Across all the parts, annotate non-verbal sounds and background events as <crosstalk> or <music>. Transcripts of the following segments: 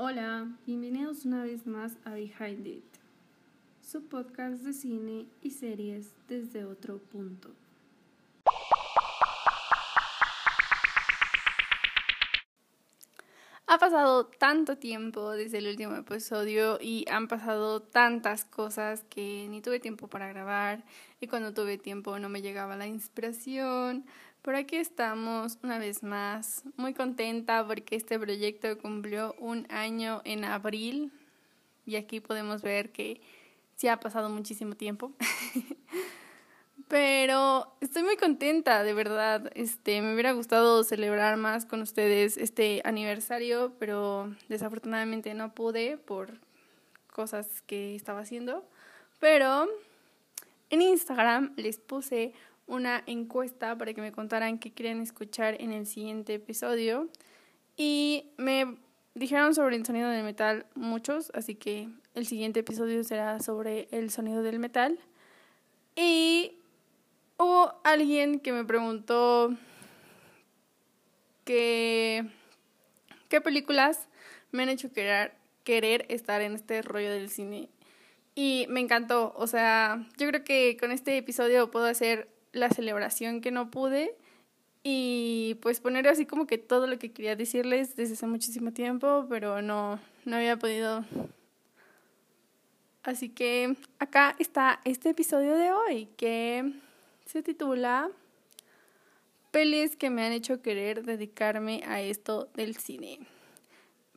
Hola, bienvenidos una vez más a Behind It, su podcast de cine y series desde otro punto. Ha pasado tanto tiempo desde el último episodio y han pasado tantas cosas que ni tuve tiempo para grabar y cuando tuve tiempo no me llegaba la inspiración. Por aquí estamos una vez más, muy contenta porque este proyecto cumplió un año en abril y aquí podemos ver que sí ha pasado muchísimo tiempo. <laughs> Pero estoy muy contenta, de verdad. Este, me hubiera gustado celebrar más con ustedes este aniversario, pero desafortunadamente no pude por cosas que estaba haciendo. Pero en Instagram les puse una encuesta para que me contaran qué querían escuchar en el siguiente episodio. Y me dijeron sobre el sonido del metal muchos, así que el siguiente episodio será sobre el sonido del metal. Y hubo alguien que me preguntó que, qué películas me han hecho querer, querer estar en este rollo del cine. Y me encantó, o sea, yo creo que con este episodio puedo hacer la celebración que no pude y pues poner así como que todo lo que quería decirles desde hace muchísimo tiempo, pero no, no había podido. Así que acá está este episodio de hoy que se titula Pelis que me han hecho querer dedicarme a esto del cine.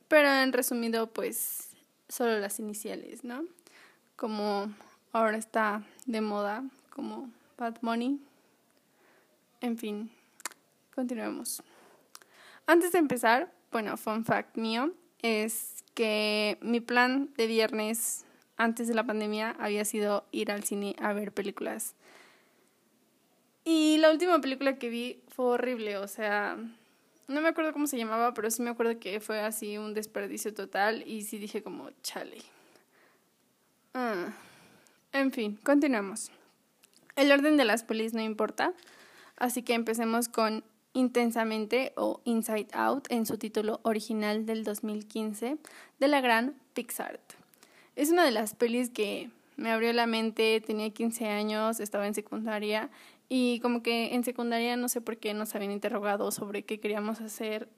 Pero en resumido, pues solo las iniciales, ¿no? Como ahora está de moda, como Bad Money. En fin, continuemos. Antes de empezar, bueno, fun fact mío es que mi plan de viernes antes de la pandemia había sido ir al cine a ver películas. Y la última película que vi fue horrible, o sea, no me acuerdo cómo se llamaba, pero sí me acuerdo que fue así un desperdicio total y sí dije como, chale. Ah. En fin, continuemos. El orden de las pelis no importa, así que empecemos con Intensamente o Inside Out en su título original del 2015 de la gran Pixar. Es una de las pelis que me abrió la mente, tenía 15 años, estaba en secundaria y como que en secundaria no sé por qué nos habían interrogado sobre qué queríamos hacer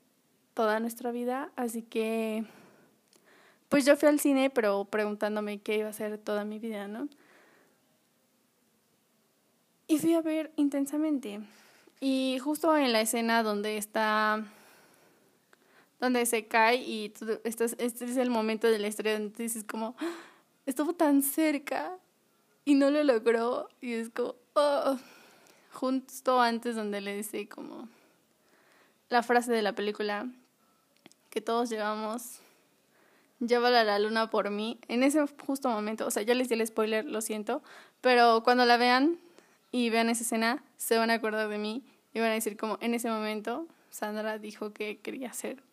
toda nuestra vida, así que pues yo fui al cine pero preguntándome qué iba a hacer toda mi vida, ¿no? Y fui a ver intensamente. Y justo en la escena donde está donde se cae y este es el momento de la historia donde dices como ah, estuvo tan cerca y no lo logró y es como oh. justo antes donde le dice como la frase de la película que todos llevamos llévala a la luna por mí en ese justo momento o sea ya les di el spoiler lo siento pero cuando la vean y vean esa escena, se van a acordar de mí y van a decir como en ese momento Sandra dijo que quería hacer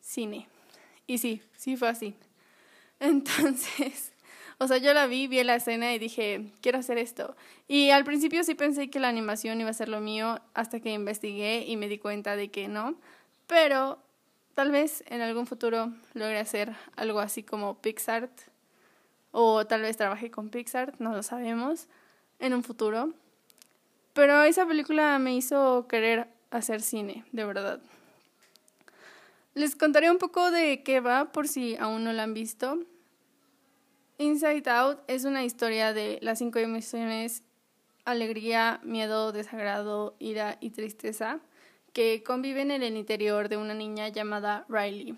cine. Y sí, sí fue así. <laughs> Entonces, o sea, yo la vi, vi la escena y dije, quiero hacer esto. Y al principio sí pensé que la animación iba a ser lo mío hasta que investigué y me di cuenta de que no. Pero tal vez en algún futuro logre hacer algo así como Pixar. O tal vez trabaje con Pixar, no lo sabemos en un futuro. Pero esa película me hizo querer hacer cine, de verdad. Les contaré un poco de qué va por si aún no la han visto. Inside Out es una historia de las cinco emociones alegría, miedo, desagrado, ira y tristeza que conviven en el interior de una niña llamada Riley.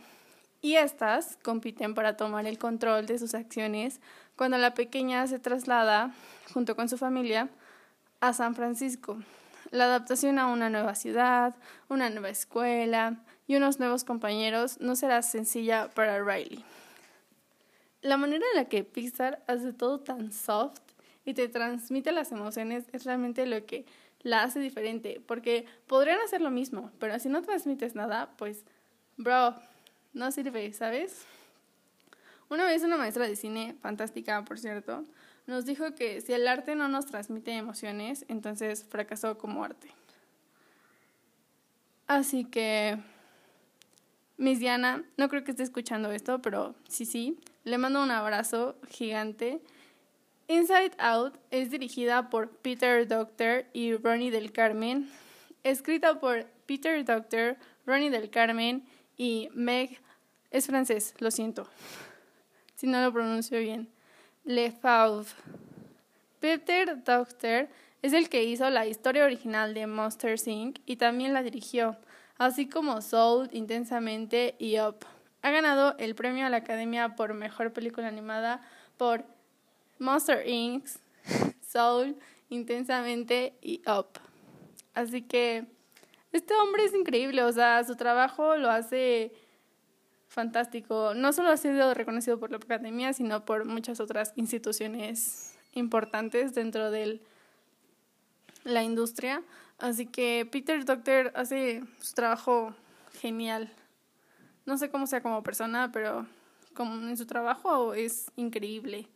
Y estas compiten para tomar el control de sus acciones cuando la pequeña se traslada, junto con su familia, a San Francisco. La adaptación a una nueva ciudad, una nueva escuela y unos nuevos compañeros no será sencilla para Riley. La manera en la que Pixar hace todo tan soft y te transmite las emociones es realmente lo que la hace diferente, porque podrían hacer lo mismo, pero si no transmites nada, pues, bro, no sirve, ¿sabes? Una vez una maestra de cine, fantástica por cierto, nos dijo que si el arte no nos transmite emociones, entonces fracasó como arte. Así que Miss Diana, no creo que esté escuchando esto, pero sí, sí, le mando un abrazo gigante. Inside Out es dirigida por Peter Doctor y Ronnie del Carmen, escrita por Peter Doctor, Ronnie del Carmen y Meg, es francés, lo siento, si no lo pronuncio bien, Lefauve. Peter Doctor es el que hizo la historia original de Monster Inc. y también la dirigió así como Soul, Intensamente y Up. Ha ganado el premio a la Academia por Mejor Película Animada por Monster Inc., <laughs> Soul, Intensamente y Up. Así que este hombre es increíble, o sea, su trabajo lo hace fantástico. No solo ha sido reconocido por la Academia, sino por muchas otras instituciones importantes dentro de la industria. Así que Peter Doctor hace su trabajo genial. No sé cómo sea como persona, pero como en su trabajo es increíble.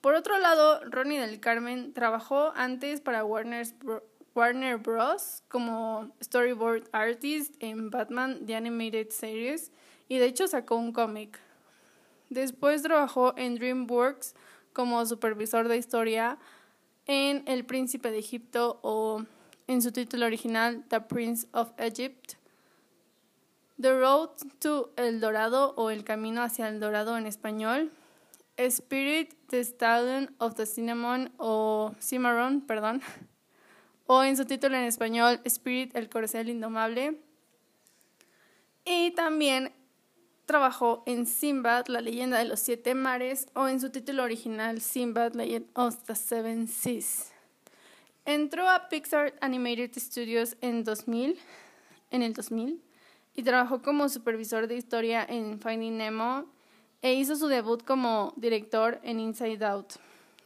Por otro lado, Ronnie del Carmen trabajó antes para Warner Bros. como storyboard artist en Batman The Animated Series y de hecho sacó un cómic. Después trabajó en DreamWorks como supervisor de historia en El Príncipe de Egipto o en su título original The Prince of Egypt. The Road to El Dorado o El Camino hacia el Dorado en español. Spirit, the Stallion of the Cinnamon o Cimarron, perdón. O en su título en español Spirit, el Corcel Indomable. Y también trabajó en Simbad, la leyenda de los siete mares, o en su título original Simbad, Legend of the Seven Seas. Entró a Pixar Animated Studios en 2000, en el 2000, y trabajó como supervisor de historia en Finding Nemo e hizo su debut como director en Inside Out.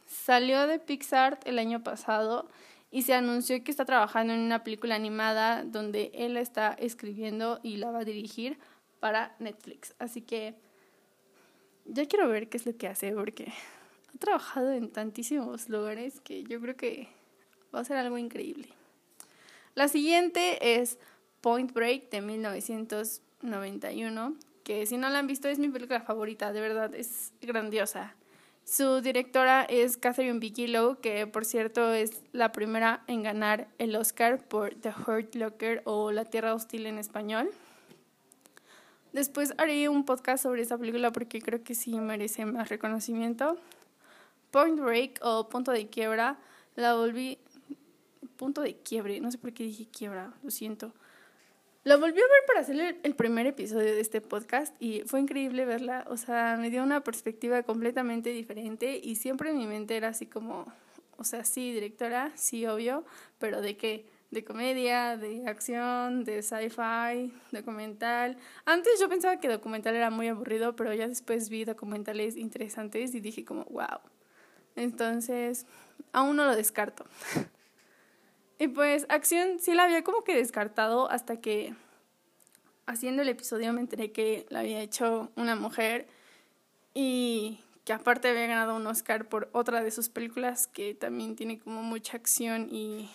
Salió de Pixar el año pasado y se anunció que está trabajando en una película animada donde él está escribiendo y la va a dirigir para Netflix. Así que ya quiero ver qué es lo que hace porque ha trabajado en tantísimos lugares que yo creo que Va a ser algo increíble. La siguiente es Point Break de 1991, que si no la han visto es mi película favorita, de verdad, es grandiosa. Su directora es Catherine Bigelow, que por cierto es la primera en ganar el Oscar por The Hurt Locker o La Tierra Hostil en español. Después haré un podcast sobre esa película porque creo que sí merece más reconocimiento. Point Break o Punto de Quiebra la volví punto de quiebre. No sé por qué dije quiebra, lo siento. Lo volví a ver para hacer el primer episodio de este podcast y fue increíble verla. O sea, me dio una perspectiva completamente diferente y siempre en mi mente era así como, o sea, sí, directora, sí, obvio, pero ¿de qué? De comedia, de acción, de sci-fi, documental. Antes yo pensaba que documental era muy aburrido, pero ya después vi documentales interesantes y dije como, wow. Entonces, aún no lo descarto. <laughs> Y pues acción sí la había como que descartado hasta que haciendo el episodio me enteré que la había hecho una mujer y que aparte había ganado un Oscar por otra de sus películas que también tiene como mucha acción y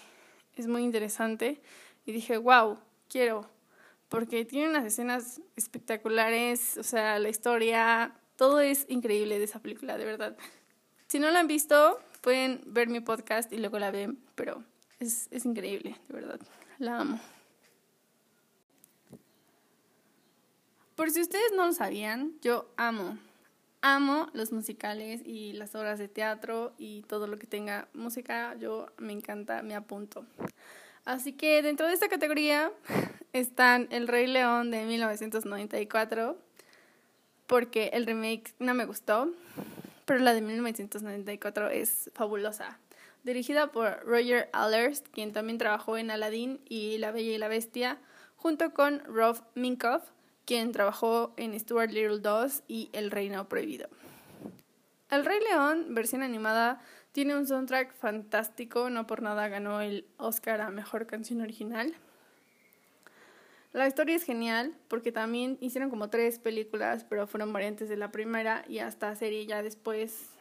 es muy interesante. Y dije, wow, quiero, porque tiene unas escenas espectaculares, o sea, la historia, todo es increíble de esa película, de verdad. Si no la han visto, pueden ver mi podcast y luego la ven, pero es, es increíble, de verdad. La amo. Por si ustedes no lo sabían, yo amo, amo los musicales y las obras de teatro y todo lo que tenga música, yo me encanta, me apunto. Así que dentro de esta categoría <laughs> están El Rey León de 1994, porque el remake no me gustó, pero la de 1994 es fabulosa dirigida por Roger Allers, quien también trabajó en Aladdin y La Bella y la Bestia, junto con Rob Minkoff, quien trabajó en Stuart Little 2 y El Reino Prohibido. El Rey León, versión animada, tiene un soundtrack fantástico, no por nada ganó el Oscar a Mejor Canción Original. La historia es genial porque también hicieron como tres películas, pero fueron variantes de la primera y hasta serie ya después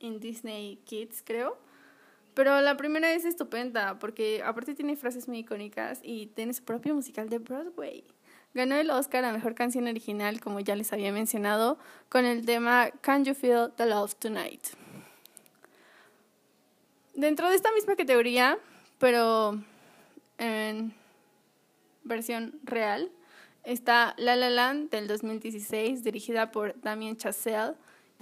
en Disney Kids, creo. Pero la primera es estupenda porque aparte tiene frases muy icónicas y tiene su propio musical de Broadway. Ganó el Oscar a Mejor Canción Original, como ya les había mencionado, con el tema Can You Feel the Love Tonight. Dentro de esta misma categoría, pero en versión real, está La La Land del 2016, dirigida por Damien Chazelle,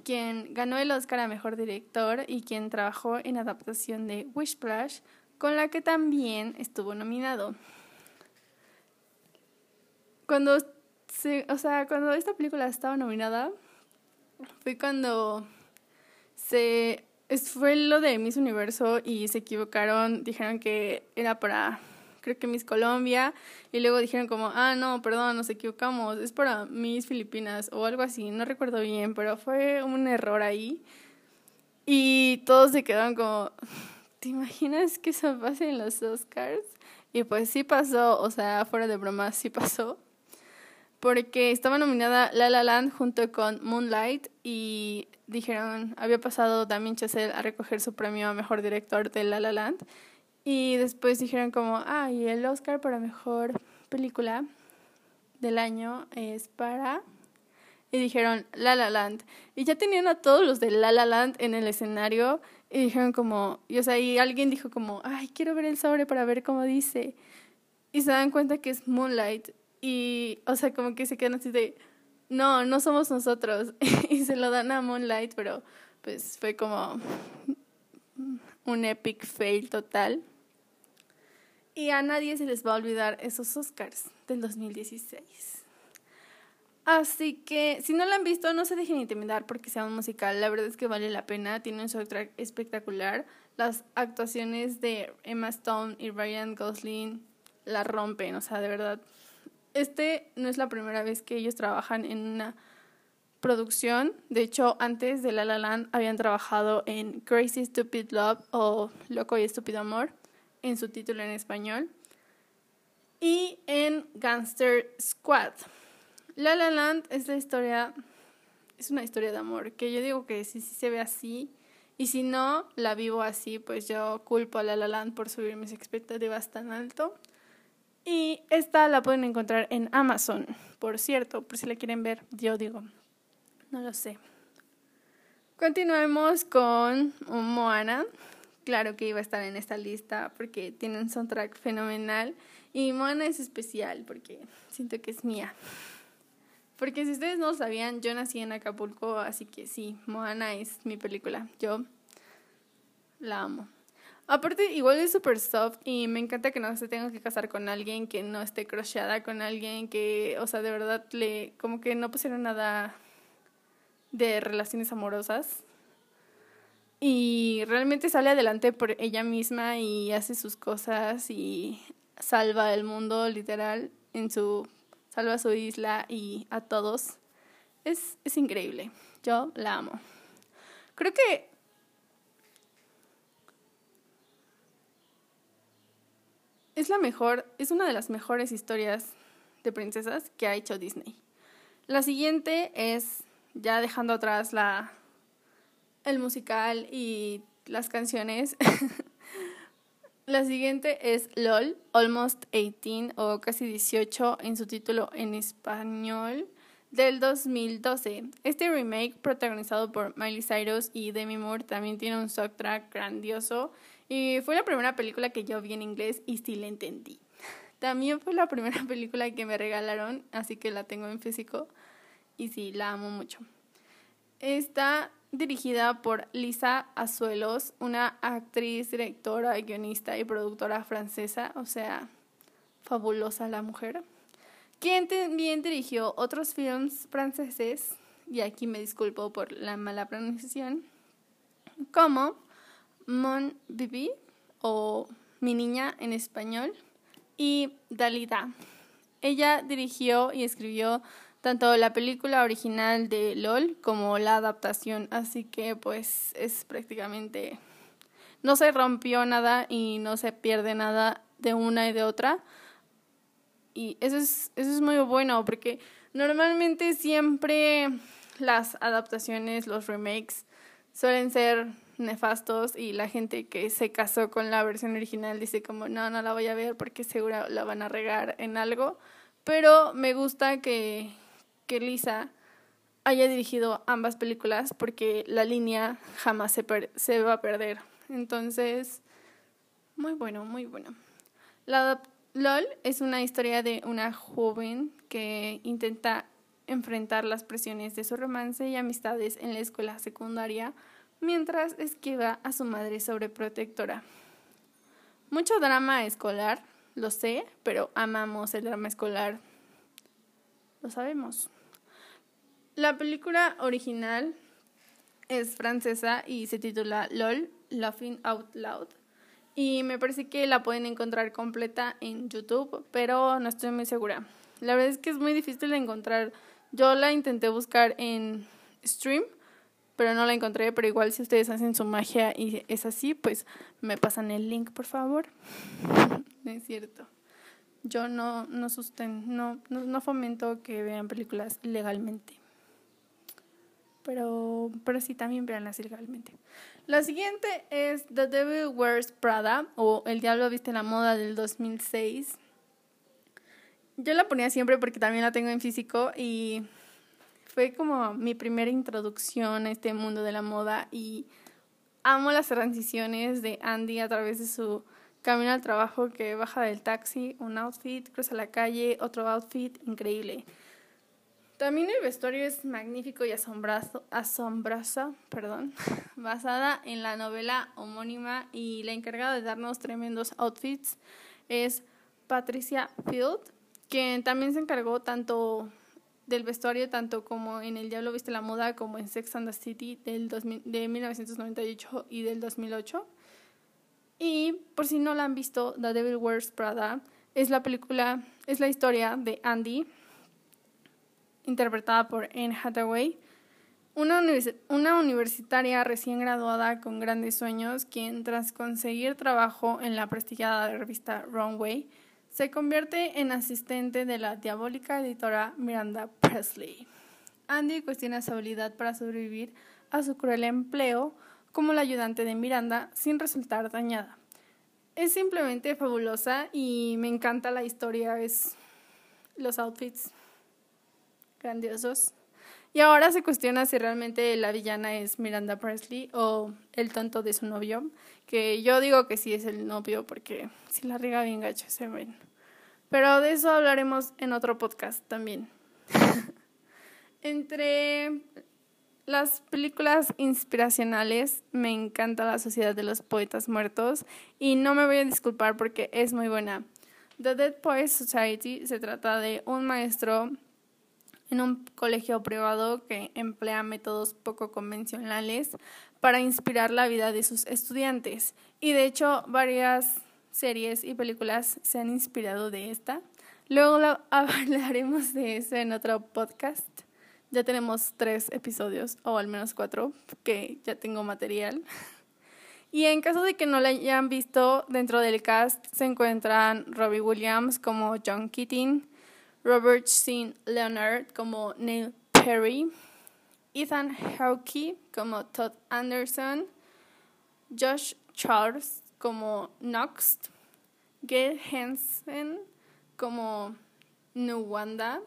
quien ganó el Oscar a Mejor Director y quien trabajó en adaptación de Wishplash, con la que también estuvo nominado. Cuando, se, o sea, cuando esta película estaba nominada, fue cuando se fue lo de Miss Universo y se equivocaron, dijeron que era para creo que Miss Colombia, y luego dijeron como, ah, no, perdón, nos equivocamos, es para Miss Filipinas o algo así, no recuerdo bien, pero fue un error ahí. Y todos se quedaron como, ¿te imaginas que eso pase en los Oscars? Y pues sí pasó, o sea, fuera de broma, sí pasó. Porque estaba nominada La La Land junto con Moonlight y dijeron, había pasado también Chazelle a recoger su premio a Mejor Director de La La Land. Y después dijeron como, ah, y el Oscar para Mejor Película del año es para y dijeron La La Land. Y ya tenían a todos los de La La Land en el escenario y dijeron como, y o sea, y alguien dijo como, ay, quiero ver el sobre para ver cómo dice. Y se dan cuenta que es Moonlight y, o sea, como que se quedan así de, no, no somos nosotros. <laughs> y se lo dan a Moonlight, pero pues fue como un epic fail total. Y a nadie se les va a olvidar esos Oscars del 2016. Así que si no lo han visto, no se dejen intimidar porque sea un musical. La verdad es que vale la pena. Tiene un soundtrack espectacular. Las actuaciones de Emma Stone y Ryan Gosling la rompen. O sea, de verdad. Este no es la primera vez que ellos trabajan en una producción. De hecho, antes de La La Land habían trabajado en Crazy Stupid Love o Loco y Estúpido Amor en su título en español. Y en Gangster Squad. La La Land es la historia, es una historia de amor, que yo digo que si, si se ve así, y si no la vivo así, pues yo culpo a La La Land por subir mis expectativas tan alto. Y esta la pueden encontrar en Amazon, por cierto, por si la quieren ver, yo digo, no lo sé. Continuemos con Moana. Claro que iba a estar en esta lista porque tiene un soundtrack fenomenal. Y Moana es especial porque siento que es mía. Porque si ustedes no lo sabían, yo nací en Acapulco, así que sí, Moana es mi película. Yo la amo. Aparte, igual es súper soft y me encanta que no se tenga que casar con alguien que no esté crocheada con alguien que, o sea, de verdad le, como que no pusieron nada de relaciones amorosas. Y realmente sale adelante por ella misma y hace sus cosas y salva el mundo literal en su salva su isla y a todos. Es, es increíble. Yo la amo. Creo que es la mejor, es una de las mejores historias de princesas que ha hecho Disney. La siguiente es, ya dejando atrás la, el musical y las canciones, <laughs> La siguiente es LOL, Almost 18 o casi 18 en su título en español del 2012. Este remake protagonizado por Miley Cyrus y Demi Moore también tiene un soundtrack grandioso y fue la primera película que yo vi en inglés y sí la entendí. También fue la primera <laughs> película que me regalaron, así que la tengo en físico y sí, la amo mucho. Esta dirigida por Lisa Azuelos, una actriz, directora, guionista y productora francesa, o sea, fabulosa la mujer, quien también dirigió otros films franceses, y aquí me disculpo por la mala pronunciación, como Mon Bibi o Mi Niña en español y Dalida. Ella dirigió y escribió tanto la película original de LOL como la adaptación, así que pues es prácticamente no se rompió nada y no se pierde nada de una y de otra. Y eso es, eso es muy bueno porque normalmente siempre las adaptaciones, los remakes suelen ser nefastos y la gente que se casó con la versión original dice como no, no la voy a ver porque seguro la van a regar en algo Pero me gusta que, que Lisa haya dirigido ambas películas porque la línea jamás se, se va a perder. Entonces, muy bueno, muy bueno. La LOL es una historia de una joven que intenta enfrentar las presiones de su romance y amistades en la escuela secundaria mientras esquiva a su madre sobreprotectora. Mucho drama escolar, lo sé, pero amamos el drama escolar. Lo sabemos. La película original es francesa y se titula LOL, Laughing Out Loud. Y me parece que la pueden encontrar completa en YouTube, pero no estoy muy segura. La verdad es que es muy difícil de encontrar. Yo la intenté buscar en stream, pero no la encontré. Pero igual si ustedes hacen su magia y es así, pues me pasan el link, por favor. no <laughs> es cierto. Yo no, no, susten, no, no, no fomento que vean películas legalmente pero, pero sí también veanlas ilegalmente. La siguiente es The Devil Wears Prada o El Diablo Viste la Moda del 2006. Yo la ponía siempre porque también la tengo en físico y fue como mi primera introducción a este mundo de la moda y amo las transiciones de Andy a través de su camino al trabajo que baja del taxi, un outfit, cruza la calle, otro outfit, increíble. También el vestuario es magnífico y asombroso, asombroso perdón, <laughs> basada en la novela homónima y la encargada de darnos tremendos outfits es Patricia Field, quien también se encargó tanto del vestuario tanto como en El Diablo Viste la Moda como en Sex and the City del de 1998 y del 2008. Y por si no la han visto, The Devil Wears Prada es la película, es la historia de Andy, interpretada por Anne Hathaway, una, una, universitaria recién graduada con grandes sueños, quien tras conseguir trabajo en la prestigiada revista Runway, se convierte en asistente de la diabólica editora Miranda Presley. Andy cuestiona su habilidad para sobrevivir a su cruel empleo como la ayudante de Miranda sin resultar dañada. Es simplemente fabulosa y me encanta la historia, es los outfits grandiosos. Y ahora se cuestiona si realmente la villana es Miranda Presley o el tonto de su novio, que yo digo que sí es el novio porque si la riega bien gacho se ven. Pero de eso hablaremos en otro podcast también. <laughs> Entre las películas inspiracionales me encanta La Sociedad de los Poetas Muertos y no me voy a disculpar porque es muy buena. The Dead Poets Society se trata de un maestro en un colegio privado que emplea métodos poco convencionales para inspirar la vida de sus estudiantes. Y de hecho, varias series y películas se han inspirado de esta. Luego <laughs> hablaremos de eso en otro podcast. Ya tenemos tres episodios, o al menos cuatro, que ya tengo material. Y en caso de que no la hayan visto, dentro del cast se encuentran Robbie Williams como John Keating, Robert C. Leonard como Neil Perry, Ethan Hawke como Todd Anderson, Josh Charles como Knox, Gail Hansen como Nuwanda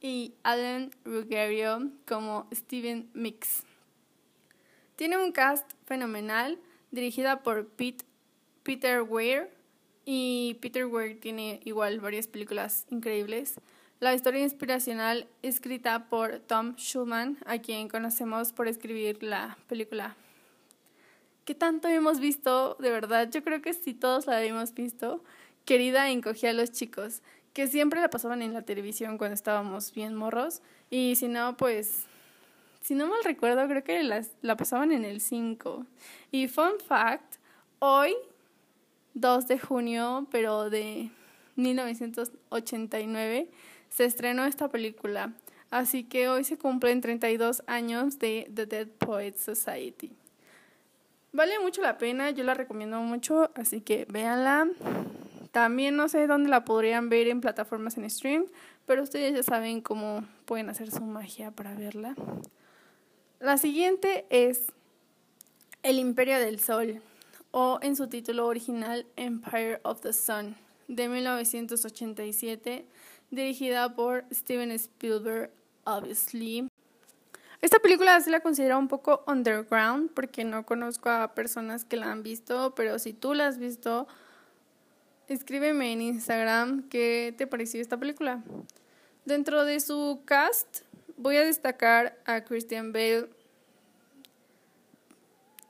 y Alan Ruggiero como Steven Mix. Tiene un cast fenomenal dirigida por Pete, Peter Weir y Peter Weir tiene igual varias películas increíbles. La historia inspiracional escrita por Tom Schulman, a quien conocemos por escribir la película. ¿Qué tanto hemos visto? De verdad, yo creo que si todos la habíamos visto. Querida encogía a los chicos, que siempre la pasaban en la televisión cuando estábamos bien morros. Y si no, pues, si no mal recuerdo, creo que la pasaban en el 5. Y fun fact, hoy 2 de junio, pero de 1989, se estrenó esta película. Así que hoy se cumplen 32 años de The Dead Poets Society. Vale mucho la pena, yo la recomiendo mucho, así que véanla. También no sé dónde la podrían ver en plataformas en stream, pero ustedes ya saben cómo pueden hacer su magia para verla. La siguiente es El Imperio del Sol o en su título original Empire of the Sun. de 1987, dirigida por Steven Spielberg, obviously. Esta película se la considero un poco underground porque no conozco a personas que la han visto, pero si tú la has visto, escríbeme en Instagram qué te pareció esta película. Dentro de su cast voy a destacar a Christian Bale.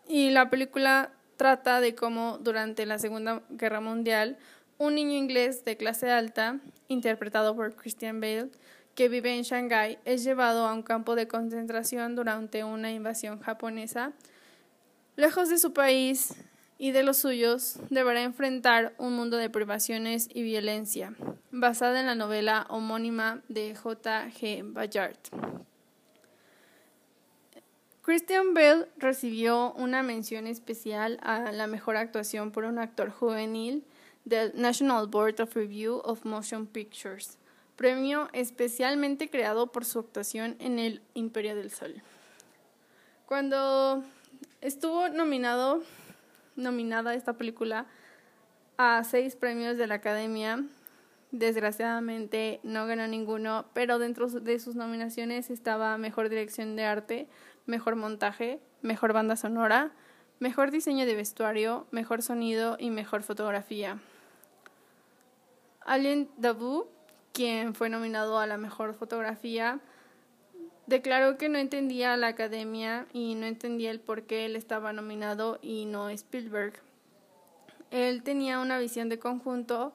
Y la película trata de cómo durante la Segunda Guerra Mundial un niño inglés de clase alta, interpretado por Christian Bale, que vive en Shanghái, es llevado a un campo de concentración durante una invasión japonesa. Lejos de su país y de los suyos, deberá enfrentar un mundo de privaciones y violencia, basada en la novela homónima de J. G. Bayard. Christian Bale recibió una mención especial a la mejor actuación por un actor juvenil del National Board of Review of Motion Pictures, premio especialmente creado por su actuación en El Imperio del Sol. Cuando estuvo nominado, nominada esta película a seis premios de la Academia, desgraciadamente no ganó ninguno, pero dentro de sus nominaciones estaba Mejor Dirección de Arte, Mejor Montaje, Mejor Banda Sonora, Mejor Diseño de Vestuario, Mejor Sonido y Mejor Fotografía. Alien Dabu, quien fue nominado a la mejor fotografía, declaró que no entendía a la academia y no entendía el por qué él estaba nominado y no Spielberg. Él tenía una visión de conjunto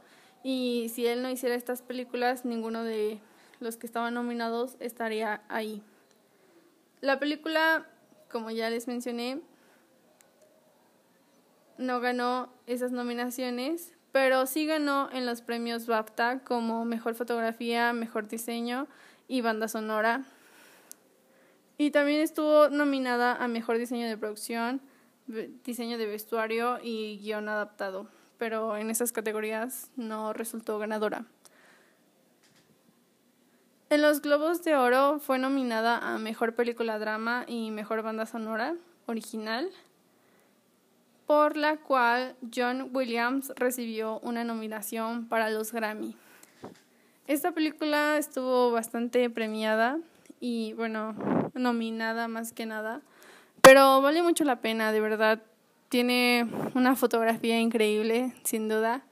y si él no hiciera estas películas, ninguno de los que estaban nominados estaría ahí. La película, como ya les mencioné, no ganó esas nominaciones, pero sí ganó en los premios BAFTA como Mejor Fotografía, Mejor Diseño y Banda Sonora. Y también estuvo nominada a Mejor Diseño de Producción, Diseño de Vestuario y Guión Adaptado, pero en esas categorías no resultó ganadora. En los Globos de Oro fue nominada a Mejor Película Drama y Mejor Banda Sonora Original por la cual John Williams recibió una nominación para los Grammy. Esta película estuvo bastante premiada y bueno, nominada más que nada, pero vale mucho la pena, de verdad. Tiene una fotografía increíble, sin duda,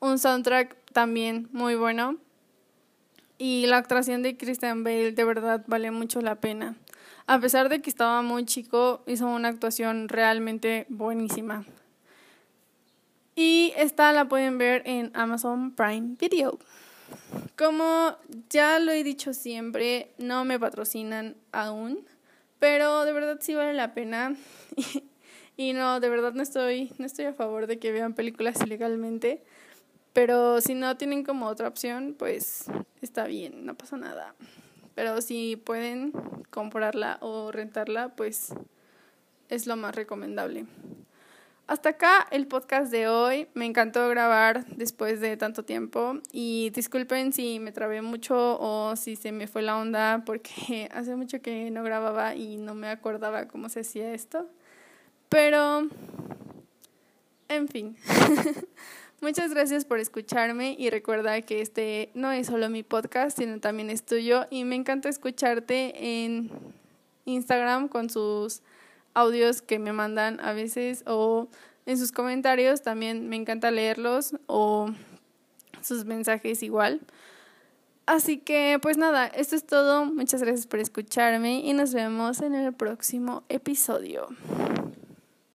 un soundtrack también muy bueno y la actuación de Christian Bale de verdad vale mucho la pena a pesar de que estaba muy chico, hizo una actuación realmente buenísima. Y esta la pueden ver en Amazon Prime Video. Como ya lo he dicho siempre, no me patrocinan aún, pero de verdad sí vale la pena. <laughs> y no, de verdad no estoy, no estoy a favor de que vean películas ilegalmente. Pero si no tienen como otra opción, pues está bien, no pasa nada. Pero si pueden comprarla o rentarla, pues es lo más recomendable. Hasta acá el podcast de hoy. Me encantó grabar después de tanto tiempo y disculpen si me trabé mucho o si se me fue la onda porque <laughs> hace mucho que no grababa y no me acordaba cómo se hacía esto. Pero, en fin. <laughs> Muchas gracias por escucharme y recuerda que este no es solo mi podcast, sino también es tuyo y me encanta escucharte en Instagram con sus audios que me mandan a veces o en sus comentarios, también me encanta leerlos o sus mensajes igual. Así que pues nada, esto es todo. Muchas gracias por escucharme y nos vemos en el próximo episodio.